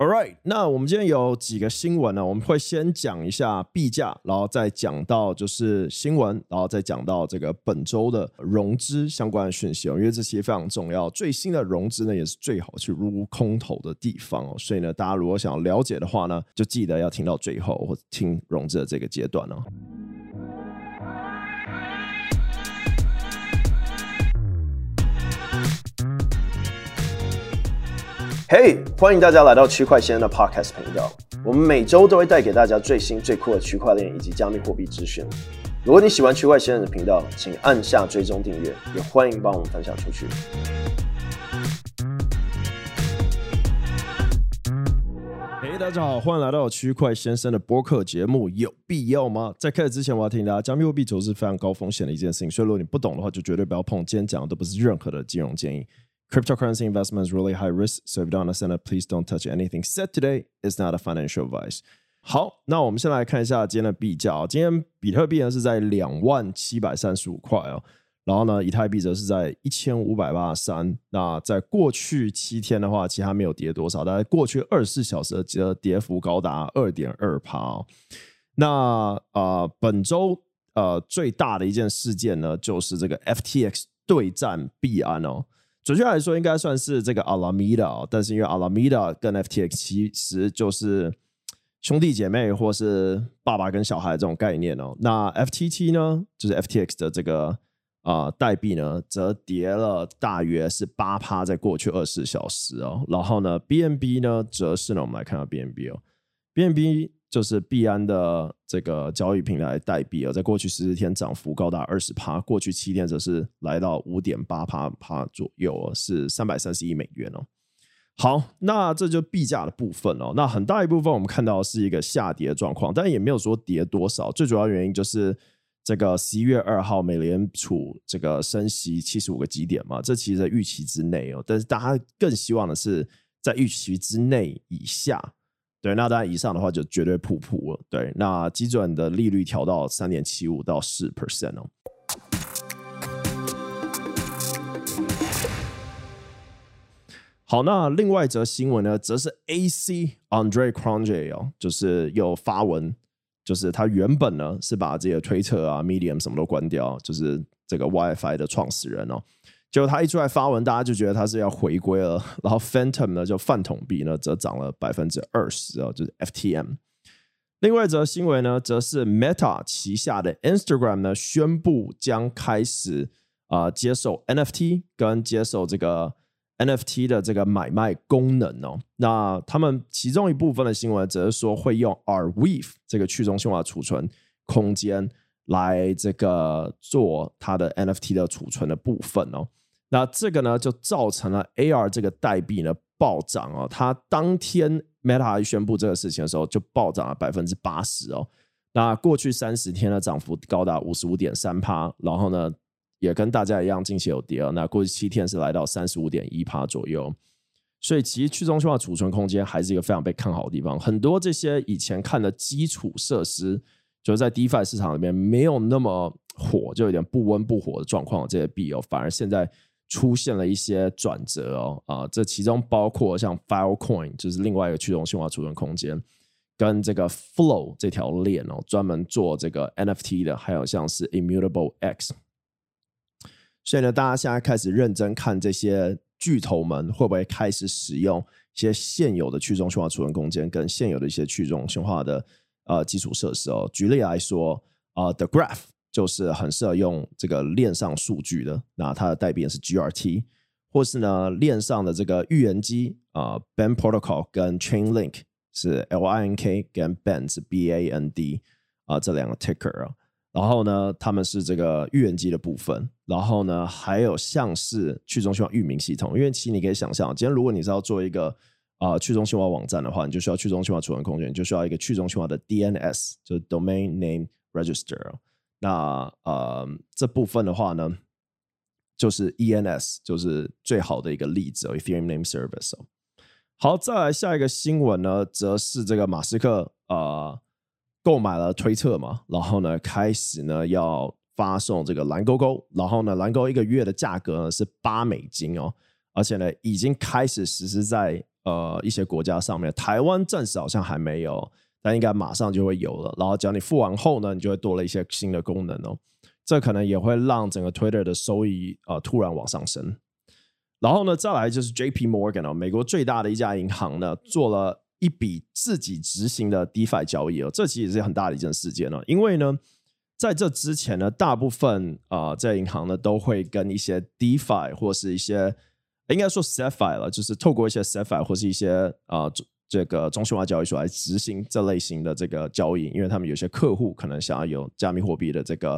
All right，那我们今天有几个新闻呢？我们会先讲一下币价，然后再讲到就是新闻，然后再讲到这个本周的融资相关的讯息哦。因为这些非常重要，最新的融资呢也是最好去入空头的地方哦。所以呢，大家如果想要了解的话呢，就记得要听到最后，或听融资的这个阶段哦。嘿欢迎大家来到区块先生的 Podcast 频道。我们每周都会带给大家最新最酷的区块链以及加密货币资讯。如果你喜欢区块先生的频道，请按下追踪订阅，也欢迎帮我们分享出去。嘿大家好，欢迎来到区块先生的播客节目。有必要吗？在开始之前，我要提醒大家，加密货币投资是非常高风险的一件事情，所以如果你不懂的话，就绝对不要碰。今天讲的都不是任何的金融建议。Cryptocurrency investment is really high risk, so if you don't understand please don't touch anything said today. is not a financial advice. 好，那我们先来看一下今天的币价。今天比特币呢是在两万七百三十五块哦，然后呢，以太币则是在一千五百八十三。那在过去七天的话，其实还没有跌多少，但在过去二十四小时的跌幅高达二点二趴哦。那呃，本周呃最大的一件事件呢，就是这个 FTX 对战币安哦。准确来说，应该算是这个 Alameda，但是因为 Alameda 跟 FTX 其实就是兄弟姐妹，或是爸爸跟小孩这种概念哦。那 FTT 呢，就是 FTX 的这个啊代币呢，则跌了大约是八趴，在过去二十四小时哦。然后呢，BNB 呢，则是呢，我们来看下 BNB 哦，BNB。就是币安的这个交易平台代币啊，在过去十四天涨幅高达二十趴，过去七天则是来到五点八趴趴左右，是三百三十亿美元哦。好，那这就币价的部分哦。那很大一部分我们看到是一个下跌的状况，但也没有说跌多少。最主要原因就是这个十一月二号美联储这个升息七十五个基点嘛，这其实在预期之内哦。但是大家更希望的是在预期之内以下。对，那当然以上的话就绝对普普了。对，那基准的利率调到三点七五到四 percent 哦。好，那另外一则新闻呢，则是 AC Andre Cronje 哦，就是有发文，就是他原本呢是把这个推特啊、Medium 什么都关掉，就是这个 WiFi 的创始人哦。结果他一出来发文，大家就觉得他是要回归了。然后 Phantom 呢，就饭桶币呢，则涨了百分之二十哦，就是 FTM。另外一则新闻呢，则是 Meta 旗下的 Instagram 呢，宣布将开始啊、接受 NFT 跟接受这个 NFT 的这个买卖功能哦。那他们其中一部分的新闻，则是说会用 Arweave 这个去中心化储存空间来这个做它的 NFT 的储存的部分哦。那这个呢，就造成了 AR 这个代币呢暴涨哦。它当天 Meta 宣布这个事情的时候，就暴涨了百分之八十哦。那过去三十天的涨幅高达五十五点三趴，然后呢，也跟大家一样，近期有跌。那过去七天是来到三十五点一趴左右。所以其实去中心化储存空间还是一个非常被看好的地方。很多这些以前看的基础设施，就是在 DeFi 市场里面没有那么火，就有点不温不火的状况，这些币哦，反而现在。出现了一些转折哦，啊，这其中包括像 Filecoin，就是另外一个去中心化储存空间，跟这个 Flow 这条链哦，专门做这个 NFT 的，还有像是 Immutable X。所以呢，大家现在开始认真看这些巨头们会不会开始使用一些现有的去中心化储存空间，跟现有的一些去中心化的呃基础设施哦。举例来说，啊、The Graph。就是很适合用这个链上数据的，那它的代币是 GRT，或是呢链上的这个预言机啊，Band Protocol 跟 Chainlink 是 LINK 跟 Band 是 BAND 啊这两个 ticker 啊，然后呢他们是这个预言机的部分，然后呢还有像是去中心化域名系统，因为其实你可以想象，今天如果你是要做一个啊去中心化网站的话，你就需要去中心化储存空间，你就需要一个去中心化的 DNS，就是 Domain Name Register。那呃，这部分的话呢，就是 ENS，就是最好的一个例子哦，Ethereum Name Service。好，再来下一个新闻呢，则是这个马斯克呃购买了推特嘛，然后呢开始呢要发送这个蓝勾勾，然后呢蓝勾一个月的价格呢是八美金哦，而且呢已经开始实施在呃一些国家上面，台湾暂时好像还没有，但应该马上就会有了。然后只要你付完后呢，你就会多了一些新的功能哦。这可能也会让整个 Twitter 的收益呃突然往上升。然后呢，再来就是 JP Morgan 哦，美国最大的一家银行呢，做了一笔自己执行的 DeFi 交易哦，这其实是很大的一件事件哦，因为呢。在这之前呢，大部分啊，在、银行呢都会跟一些 DeFi 或是一些应该说 CeFi 了，就是透过一些 CeFi 或是一些啊、呃、这个中心化交易所来执行这类型的这个交易，因为他们有些客户可能想要有加密货币的这个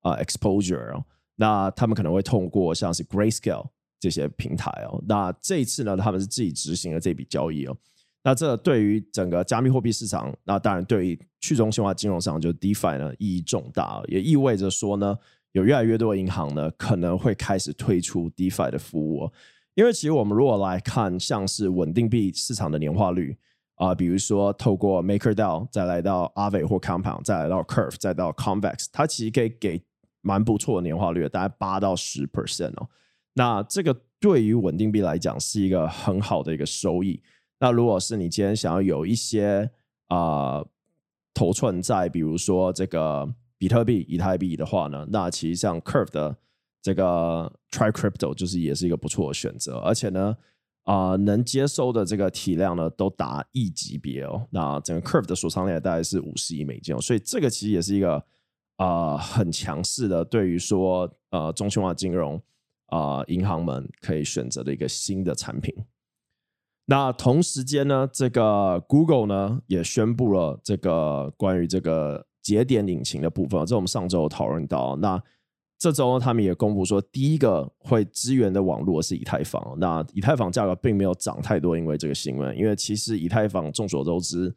啊、呃、exposure 哦，那他们可能会通过像是 Grayscale 这些平台哦，那这一次呢，他们是自己执行了这笔交易哦。那这对于整个加密货币市场，那当然对于去中心化金融上，就 DeFi 呢意义重大，也意味着说呢，有越来越多的银行呢可能会开始推出 DeFi 的服务。因为其实我们如果来看，像是稳定币市场的年化率啊、比如说透过 MakerDAO 再来到 Aave 或 Compound，再来到 Curve，再到 Convex，它其实可以给蛮不错的年化率，大概八到十 percent 哦。那这个对于稳定币来讲是一个很好的一个收益。那如果是你今天想要有一些啊、呃、头寸在，比如说这个比特币、以太币的话呢，那其实像 Curve 的这个 Try Crypto 就是也是一个不错的选择，而且呢啊、能接收的这个体量呢都达亿级别哦。那整个 Curve 的锁仓量大概是五十亿美金哦，所以这个其实也是一个啊、很强势的，对于说呃中心化金融啊、银行们可以选择的一个新的产品。那同时间呢，这个 Google 呢也宣布了这个关于这个节点引擎的部分，这我们上周有讨论到。那这周，他们也公布说，第一个会支援的网络是以太坊。那以太坊价格并没有涨太多，因为这个新闻，因为其实以太坊众所周知，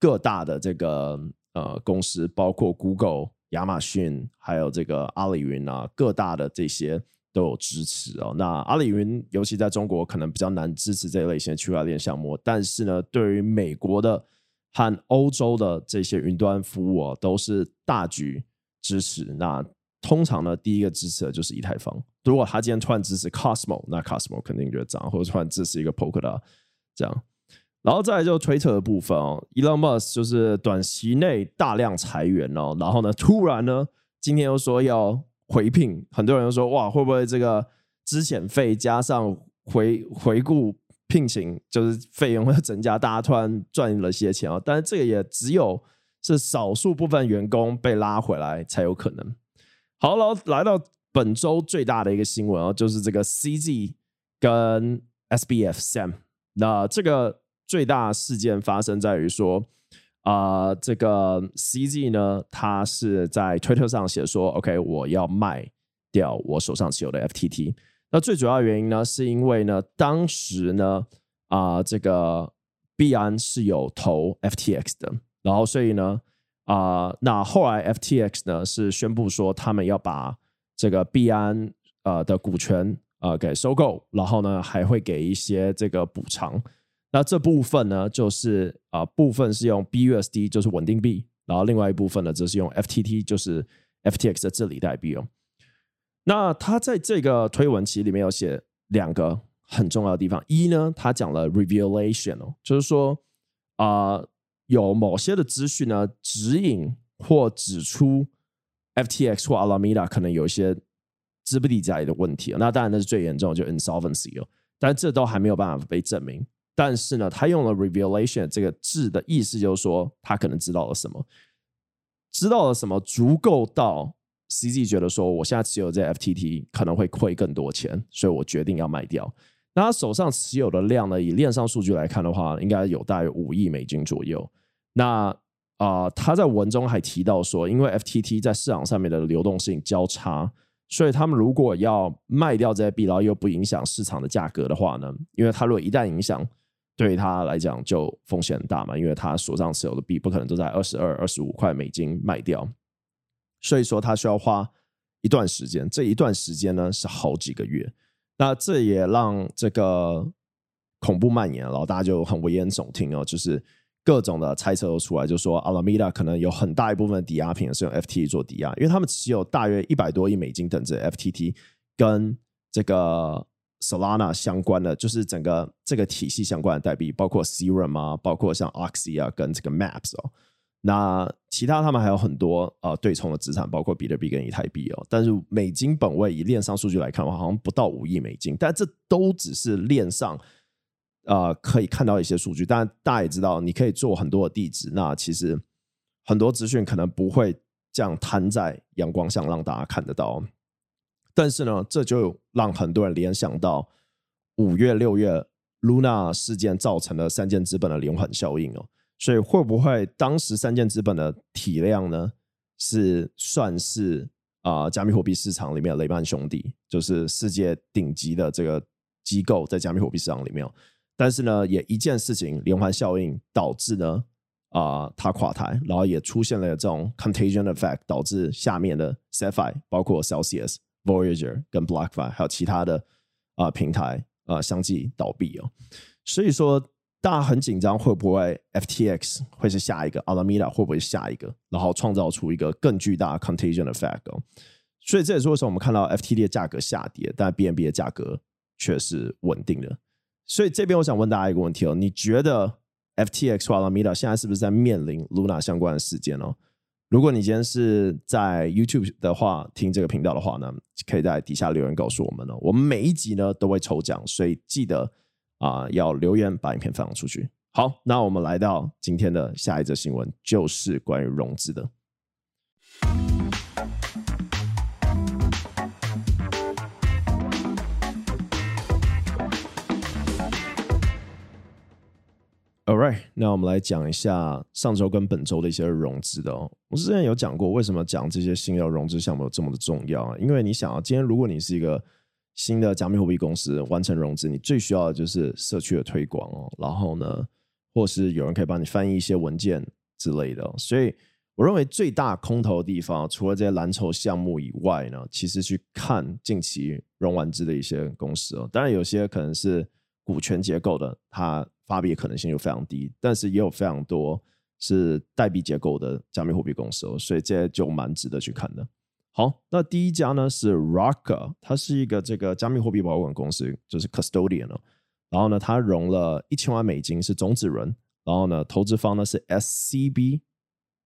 各大的这个呃公司，包括 Google、亚马逊，还有这个阿里云啊，各大的这些。都有支持哦。那阿里云尤其在中国可能比较难支持这一类型的区块链项目，但是呢，对于美国的和欧洲的这些云端服务哦，都是大局支持。那通常呢，第一个支持的就是以太坊。如果他今天突然支持 Cosmo，那 Cosmo 肯定就涨，或者突然支持一个 Polkadot 这样。然后再来就推特的部分哦，Elon Musk 就是短期内大量裁员哦，然后呢，突然呢，今天又说要。回聘，很多人又说哇，会不会这个资遣费加上回回顾聘请，就是费用会增加，大家突然赚了些钱啊？但是这个也只有是少数部分员工被拉回来才有可能。好了，来到本周最大的一个新闻啊，就是这个 CZ 跟 SBF Sam，那这个最大事件发生在于说。啊、这个 CZ 呢，他是在推特上写说：“OK，我要卖掉我手上持有的 FTT。”那最主要原因呢，是因为呢，当时呢，啊、这个币安是有投 FTX 的，然后所以呢，啊、那后来 FTX 呢是宣布说他们要把这个币安呃的股权呃给收购，然后呢还会给一些这个补偿。那这部分呢，就是啊、部分是用 BUSD，就是稳定币，然后另外一部分呢，则是用 FTT，就是 FTX 的治理代币哦。那他在这个推文其实里面有写两个很重要的地方，一呢，他讲了 revelation 哦，就是说啊、有某些的资讯呢，指引或指出 FTX 或 Alameda 可能有一些资不抵债的问题。那当然那是最严重，就 insolvency 哦，但这都还没有办法被证明。但是呢，他用了 revelation 这个字的意思，就是说他可能知道了什么，知道了什么足够到 CZ 觉得说，我现在持有这 FTT 可能会亏更多钱，所以我决定要卖掉。那他手上持有的量呢，以链上数据来看的话，应该有大约五亿美金左右。那啊、他在文中还提到说，因为 FTT 在市场上面的流动性较差。所以他们如果要卖掉这些币，然后又不影响市场的价格的话呢，因为他如果一旦影响，对他来讲就风险很大嘛，因为他手上持有的币不可能都在二十二、二十五块美金卖掉，所以说他需要花一段时间，这一段时间呢是好几个月，那这也让这个恐怖蔓延，然后大家就很危言耸听哦，就是各种的猜测都出来，就说 Alameda 可能有很大一部分的抵押品是用 FT 做抵押，因为他们持有大约一百多亿美金等值 FTT 跟这个 Solana 相关的，就是整个这个体系相关的代币，包括 Serum 啊，包括像 Oxy 啊，跟这个 Maps 哦。那其他他们还有很多呃对冲的资产，包括比特币跟以太币哦。但是美金本位以链上数据来看的话，好像不到五亿美金。但这都只是链上呃可以看到一些数据。但大家也知道，你可以做很多的地址，那其实很多资讯可能不会这样摊在阳光下让大家看得到。但是呢，这就让很多人联想到五月、六月 Luna 事件造成的三箭资本的连环效应哦。所以会不会当时三箭资本的体量呢，是算是啊、加密货币市场里面雷曼兄弟，就是世界顶级的这个机构在加密货币市场里面。但是呢，也一件事情连环效应导致呢啊、它垮台，然后也出现了这种 contagion effect，导致下面的 SFI，包括 Celsius、Voyager 跟 BlockFi 还有其他的啊、平台啊、相继倒闭哦。所以说。大家很紧张，会不会 FTX 会是下一个？Alameda 会不会下一个？然后创造出一个更巨大的 contagion effect 哦。所以这也是为什么我们看到 FTD 的价格下跌，但 BNB 的价格却是稳定的。所以这边我想问大家一个问题哦：你觉得 FTX 或 Alameda 现在是不是在面临 Luna 相关的事件哦？如果你今天是在 YouTube 的话，听这个频道的话呢，可以在底下留言告诉我们哦。我们每一集呢都会抽奖，所以记得。啊，要留言把影片分享出去。好，那我们来到今天的下一则新闻，就是关于融资的。那我们来讲一下上周跟本周的一些融资的哦。我之前有讲过，为什么讲这些新的融资项目有这么的重要啊？因为你想啊，今天如果你是一个新的加密货币公司完成融资，你最需要的就是社区的推广哦，然后呢，或是有人可以帮你翻译一些文件之类的。所以我认为最大空头的地方，除了这些蓝筹项目以外呢，其实去看近期融完资的一些公司哦。当然有些可能是股权结构的，它发币的可能性就非常低，但是也有非常多是代币结构的加密货币公司哦，所以这就蛮值得去看的。好，那第一家呢是 Rocka，它是一个这个加密货币保管公司，就是 Custodian 哦。然后呢，它融了一千万美金，是种子轮。然后呢，投资方呢是 SCB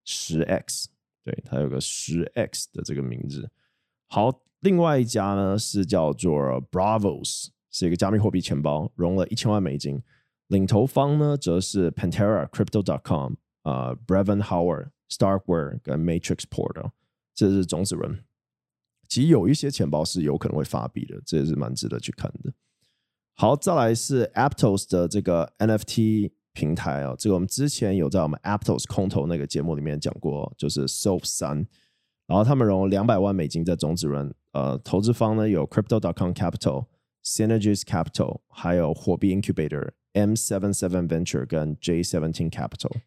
十 X，对，它有个十 X 的这个名字。好，另外一家呢是叫做 Bravos，是一个加密货币钱包，融了一千万美金。领投方呢则是 Pantera Crypto.com 啊、Brevan Howard Starkware 跟 Matrix Portal，这是种子轮，其实有一些钱包是有可能会发币的，这也是蛮值得去看的。好，再来是 Aptos 的这个 NFT 平台啊、哦，这个我们之前有在我们 Aptos 空投那个节目里面讲过，就是 Soph 三，然后他们融了两百万美金在种子轮，呃，投资方呢有 Crypto.com Capital、Synergies Capital，还有货币 Incubator、M Seven Seven Venture 跟 J Seventeen Capital，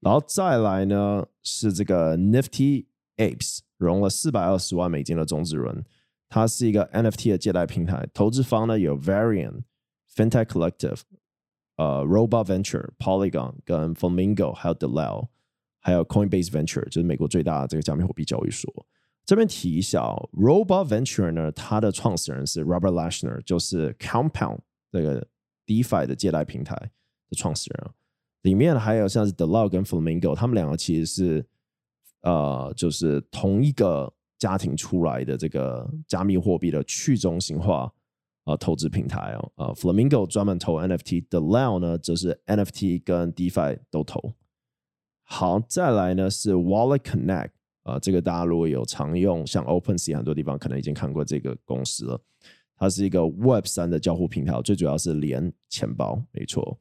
然后再来呢是这个 Nifty。Apes 融了四百二十万美金的种子轮，它是一个 NFT 的借贷平台，投资方呢有 Variant、Fintech Collective、呃 Robot Venture、Polygon 跟 Flamingo，还有 Delao，还有 Coinbase Venture，就是美国最大的这个加密货币交易所。这边提一下哦，Robot Venture 呢，它的创始人是 Robert Lashner，就是 Compound 这个 DeFi 的借贷平台的创始人。里面还有像是 Delao 跟 Flamingo，他们两个其实是。呃，就是同一个家庭出来的这个加密货币的去中心化呃投资平台哦，呃，Flamingo 专门投 NFT，DeLao 呢则是 NFT 跟 DeFi 都投。好，再来呢是 Wallet Connect 啊、呃，这个大家如果有常用，像 OpenSea 很多地方可能已经看过这个公司了。它是一个 Web 三的交互平台，最主要是连钱包，没错。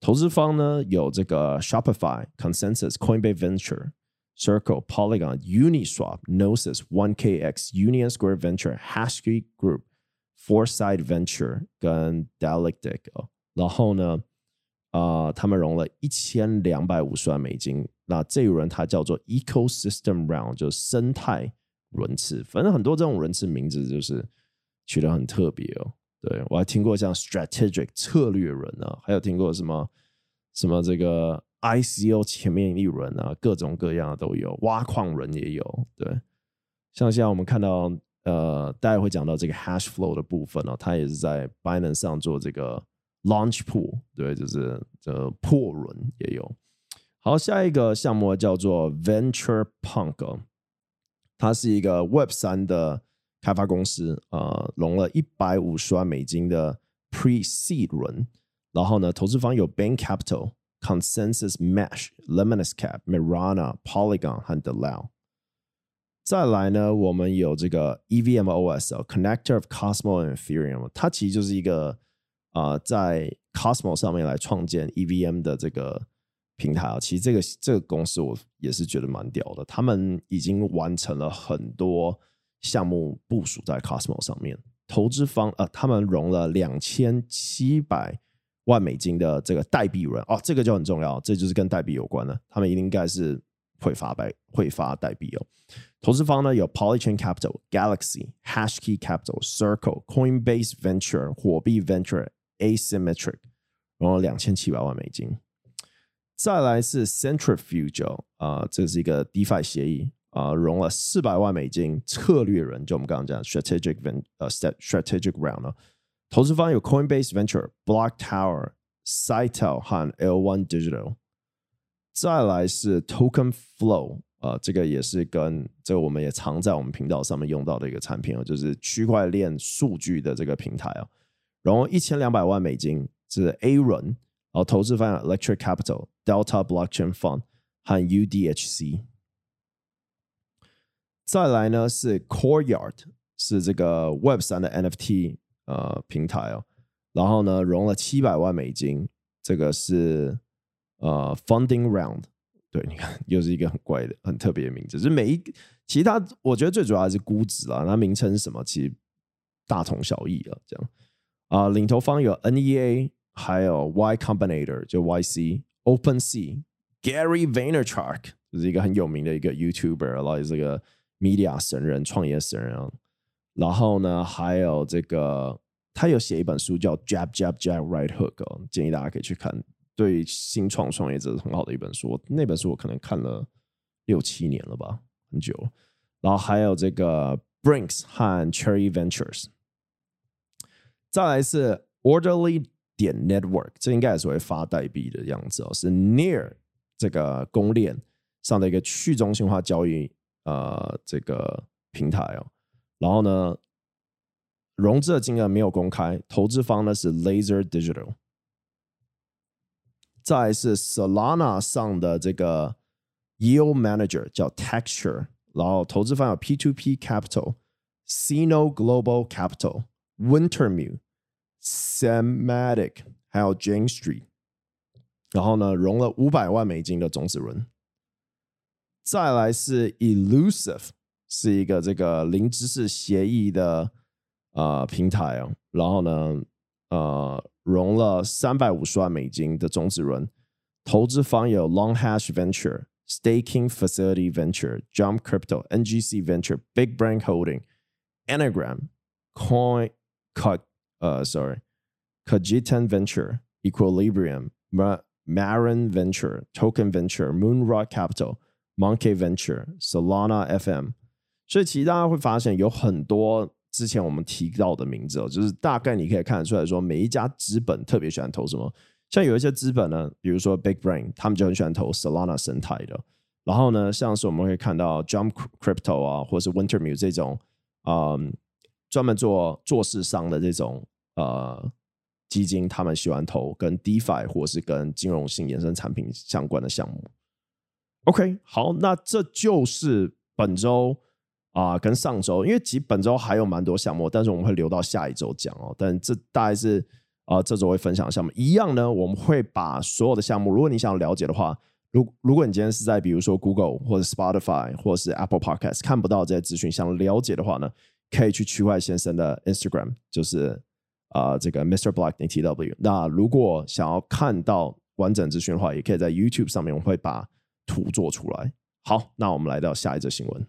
投资方呢有这个 Shopify、Consensus、Coinbase Venture。Circle、Polygon、Uniswap、nosis、OneKX、Union Square Venture、Hashkey Group、Foresight Venture 跟 Dialectic 哦，然后呢，啊、他们融了一千两百五十万美金。那这一轮它叫做 Ecosystem Round，就是生态轮次。反正很多这种轮次名字就是取得很特别哦。对，我还听过像 Strategic 策略人啊，还有听过什么什么这个。ICO 前面一轮啊，各种各样的都有，挖矿人也有。对，像现在我们看到呃，大家会讲到这个 hash flow 的部分哦，它也是在 Binance 上做这个 launch pool，对，就是这破轮也有。好，下一个项目叫做 Venture Punk，它是一个 Web 三的开发公司，呃，融了一百五十万美金的 Pre-Seed 轮，然后呢，投资方有 Bain Capital、Consensus Mesh、Lemonis Cap、Mirana、Polygon 和 Delao。再来呢，我们有这个 EVM OS Connector of Cosmo and Ethereum，它其实就是一个啊、呃，在 Cosmo 上面来创建 EVM 的这个平台啊。其实这个这个公司我也是觉得蛮屌的，他们已经完成了很多项目部署在 Cosmo 上面。投资方呃，他们融了两千七百万美金的这个代币轮哦，这个就很重要，这就是跟代币有关的，他们应该是。会发白会发代币哦。投资方呢有 Polychain Capital、Galaxy、Hashkey Capital、Circle、Coinbase Venture、火币 Venture、Asymmetric，融了两千七百万美金。再来是 Centrifuge 啊、这是一个 DeFi 协议啊、呃，融了四百万美金。策略人就我们刚刚讲 Strategic Ven 呃 Strategic Round 呢。投资方有 Coinbase Venture、Block Tower、Sitel 和 L1 Digital。再来是 Token Flow，呃，这个也是跟这个我们也常在我们频道上面用到的一个产品哦，就是区块链数据的这个平台哦，然后一千两百万美金是 A 轮，然后投资方有 Electric Capital、Delta Blockchain Fund 和 UDHC。再来呢是 Courtyard，是这个 Web 三的 NFT 呃平台哦，然后呢融了七百万美金，这个是。呃、funding round，对，你看又是一个很怪的、很特别的名字。是每一其他，我觉得最主要还是估值啦。那名称是什么？其实大同小异啊。这样啊领头方有 NEA，还有 Y Combinator，就 YC，OpenSea，Gary Vaynerchuk，就是一个很有名的一个 YouTuber，然后这个 Media 神人、创业神人。然后呢，还有这个他有写一本书叫 Jab Jab Jab Right Hook，、哦、建议大家可以去看。对新创创业者很好的一本书，那本书我可能看了六七年了吧，很久。然后还有这个 Brinks 和 Cherry Ventures，再来是 Orderly 点 Network，这应该也是会发代币的样子哦，是 Near 这个公链上的一个去中心化交易呃这个平台哦。然后呢，融资的金额没有公开，投资方呢是 Laser Digital。再是 Solana 上的这个 Yield Manager 叫 Texture，然后投资方有 P2P Capital、Sino Global Capital、Wintermute、Sematic，还有 Jane Street，然后呢融了五百万美金的种子轮。再来是 Elusive，是一个这个零知识协议的呃平台哦，然后呢呃。融了三百五十万美金的种子轮，投资方有 Long Hash Venture、Staking Facility Venture、Jump Crypto、NGC Venture、Big Brain Holding、Anagram、Coin Cut 呃，sorry，Kajitan Venture、Equilibrium、Marin Venture、Token Venture、Moonrock Capital、Monkey Venture、Solana FM。所以其实大家会发现有很多。之前我们提到的名字哦，就是大概你可以看得出来说，每一家资本特别喜欢投什么。像有一些资本呢，比如说 Big Brain，他们就很喜欢投 Solana 生态的。然后呢，像是我们会看到 Jump Crypto 啊，或是 Wintermute 这种，嗯，专门做做市商的这种呃基金，他们喜欢投跟 DeFi 或是跟金融性衍生产品相关的项目。OK，好，那这就是本周。啊、跟上周，因为其实本周还有蛮多项目，但是我们会留到下一周讲哦。但这大概是啊、这周会分享的项目一样呢。我们会把所有的项目，如果你想要了解的话，如如果你今天是在比如说 Google 或者 Spotify 或者是 Apple Podcast 看不到这些资讯，想了解的话呢，可以去区块先生的 Instagram，就是啊、这个 Mr. Black TW。那如果想要看到完整资讯的话，也可以在 YouTube 上面，我们会把图做出来。好，那我们来到下一则新闻。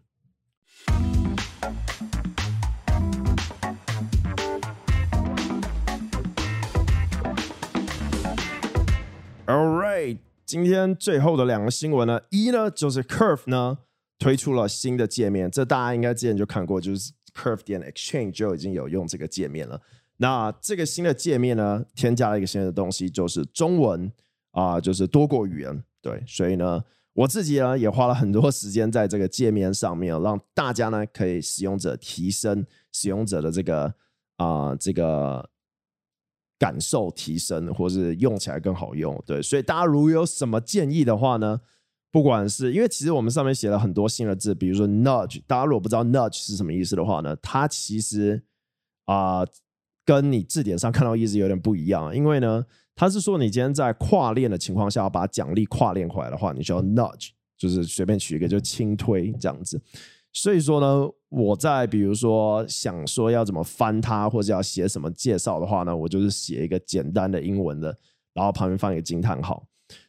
All right，今天最后的两个新闻呢，一呢就是 Curve 呢推出了新的界面，这大家应该之前就看过，就是 Curve 点 Exchange 就已经有用这个界面了。那这个新的界面呢，添加了一个新的东西，就是中文啊、就是多国语言。对，所以呢，我自己呢也花了很多时间在这个界面上面，让大家呢可以使用者提升使用者的这个啊、这个感受提升，或是用起来更好用。对，所以大家如果有什么建议的话呢，不管是因为其实我们上面写了很多新的字，比如说 nudge，大家如果不知道 nudge 是什么意思的话呢，它其实啊。跟你字典上看到意思有点不一样，因为呢，他是说你今天在跨链的情况下把奖励跨链回来的话，你需要 nudge，就是随便取一个就轻推这样子。所以说呢，我在比如说想说要怎么翻它，或者要写什么介绍的话呢，我就是写一个简单的英文的，然后旁边放一个惊叹号。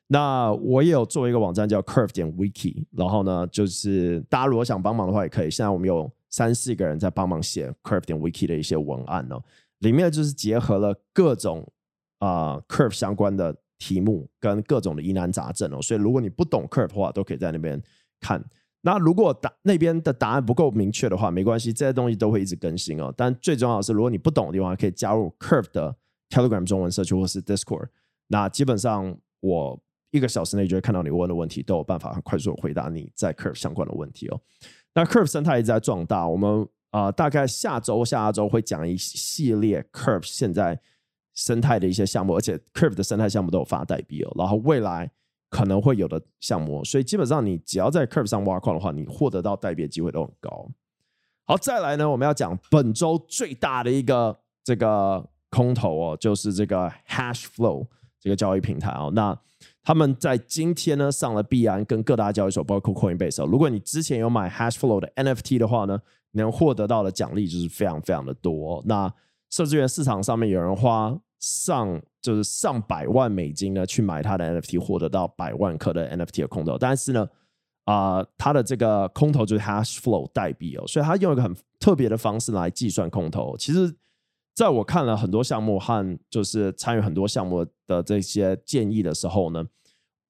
那我也有做一个网站叫 Curve 点 Wiki，然后呢，就是大家如果想帮忙的话也可以。现在我们有三四个人在帮忙写 Curve 点 Wiki 的一些文案哦。里面就是结合了各种啊、Curve 相关的题目跟各种的疑难杂症哦，所以如果你不懂 Curve 的话，都可以在那边看。那如果答那边的答案不够明确的话，没关系，这些东西都会一直更新哦。但最重要的是，如果你不懂的地方，可以加入 Curve 的 Telegram 中文社区或是 Discord。那基本上我一个小时内就会看到你问的问题，都有办法很快速回答你在 Curve 相关的问题哦。那 Curve 生态一直在壮大，我们。啊、大概下周、下周会讲一系列 Curve 现在生态的一些项目，而且 Curve 的生态项目都有发代币哦。然后未来可能会有的项目，所以基本上你只要在 Curve 上挖矿的话，你获得到代币的机会都很高。好，再来呢，我们要讲本周最大的一个这个空投哦，就是这个 Hashflow 这个交易平台哦。那他们在今天呢上了币安跟各大交易所，包括 Coinbase 哦。如果你之前有买 Hashflow 的 NFT 的话呢，能获得到的奖励就是非常非常的多。那甚至于市场上面有人花上就是上百万美金呢去买他的 NFT，获得到百万颗的 NFT 的空投。但是呢，啊、他的这个空投就是 Hash Flow 代币哦，所以他用一个很特别的方式来计算空投。其实，在我看了很多项目和就是参与很多项目的这些建议的时候呢，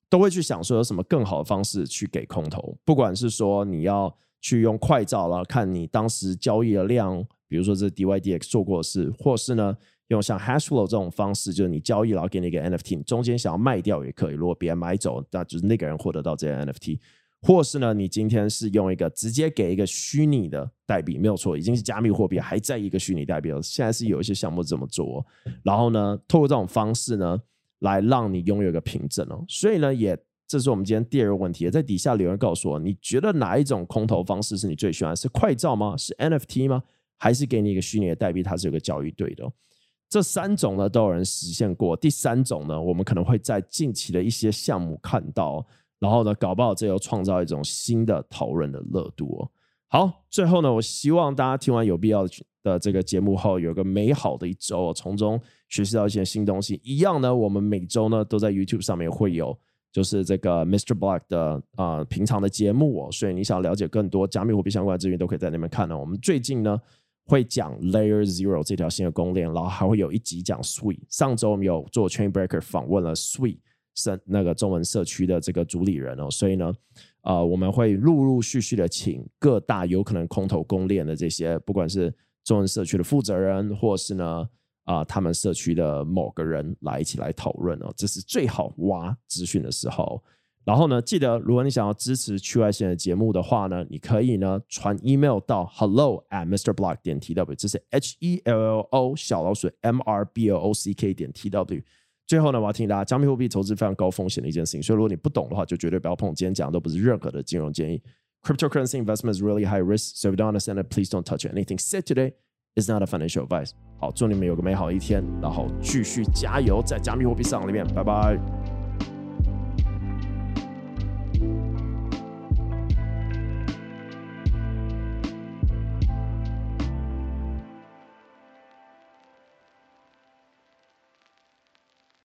都会去想说有什么更好的方式去给空投，不管是说你要。去用快照了，看你当时交易的量，比如说这 DYDX 做过的事，或是呢用像 Hashflow 这种方式，就是你交易然后给你一个 NFT，中间想要卖掉也可以。如果别人买走，那就是那个人获得到这些 NFT，或是呢你今天是用一个直接给一个虚拟的代币，没有错，已经是加密货币，还在一个虚拟代币了。现在是有一些项目这么做，然后呢透过这种方式呢来让你拥有一个凭证哦，所以呢也。这是我们今天第二个问题，在底下留言告诉我，你觉得哪一种空投方式是你最喜欢？是快照吗？是 NFT 吗？还是给你一个虚拟的代币，它是有个交易对的？哦这三种呢都有人实现过。第三种呢，我们可能会在近期的一些项目看到，然后呢，搞不好这又创造一种新的讨论的热度哦。好，最后呢，我希望大家听完有必要的这个节目后，有个美好的一周，从中学习到一些新东西。一样呢，我们每周呢都在 YouTube 上面会有。就是这个 Mr. Black 的啊、平常的节目哦，所以你想了解更多加密货币相关的资讯，都可以在那边看呢。我们最近呢会讲 Layer Zero 这条新的公链，然后还会有一集讲 Sui。上周我们有做 Chain Breaker 访问了 Sui 是那个中文社区的这个主理人哦，所以呢，呃，我们会陆陆续续的请各大有可能空投公链的这些，不管是中文社区的负责人，或是呢。啊，他们社区的某个人来一起来讨论哦，这是最好挖资讯的时候。然后呢，记得如果你想要支持区块链的节目的话呢，你可以呢传 email 到 hello at mrblock 点 tw，这是 h e l l o 小老鼠 m r b l o c k 点 tw。最后呢，我要提醒大家，加密货币投资非常高风险的一件事情，所以如果你不懂的话，就绝对不要碰。今天讲的都不是任何的金融建议。Cryptocurrency investment is really high risk, so if you don't understand it, please don't touch anything said today. is not a financial advice. 好，祝你们有个美好的一天，然后继续加油在加密货币市场里面，拜拜。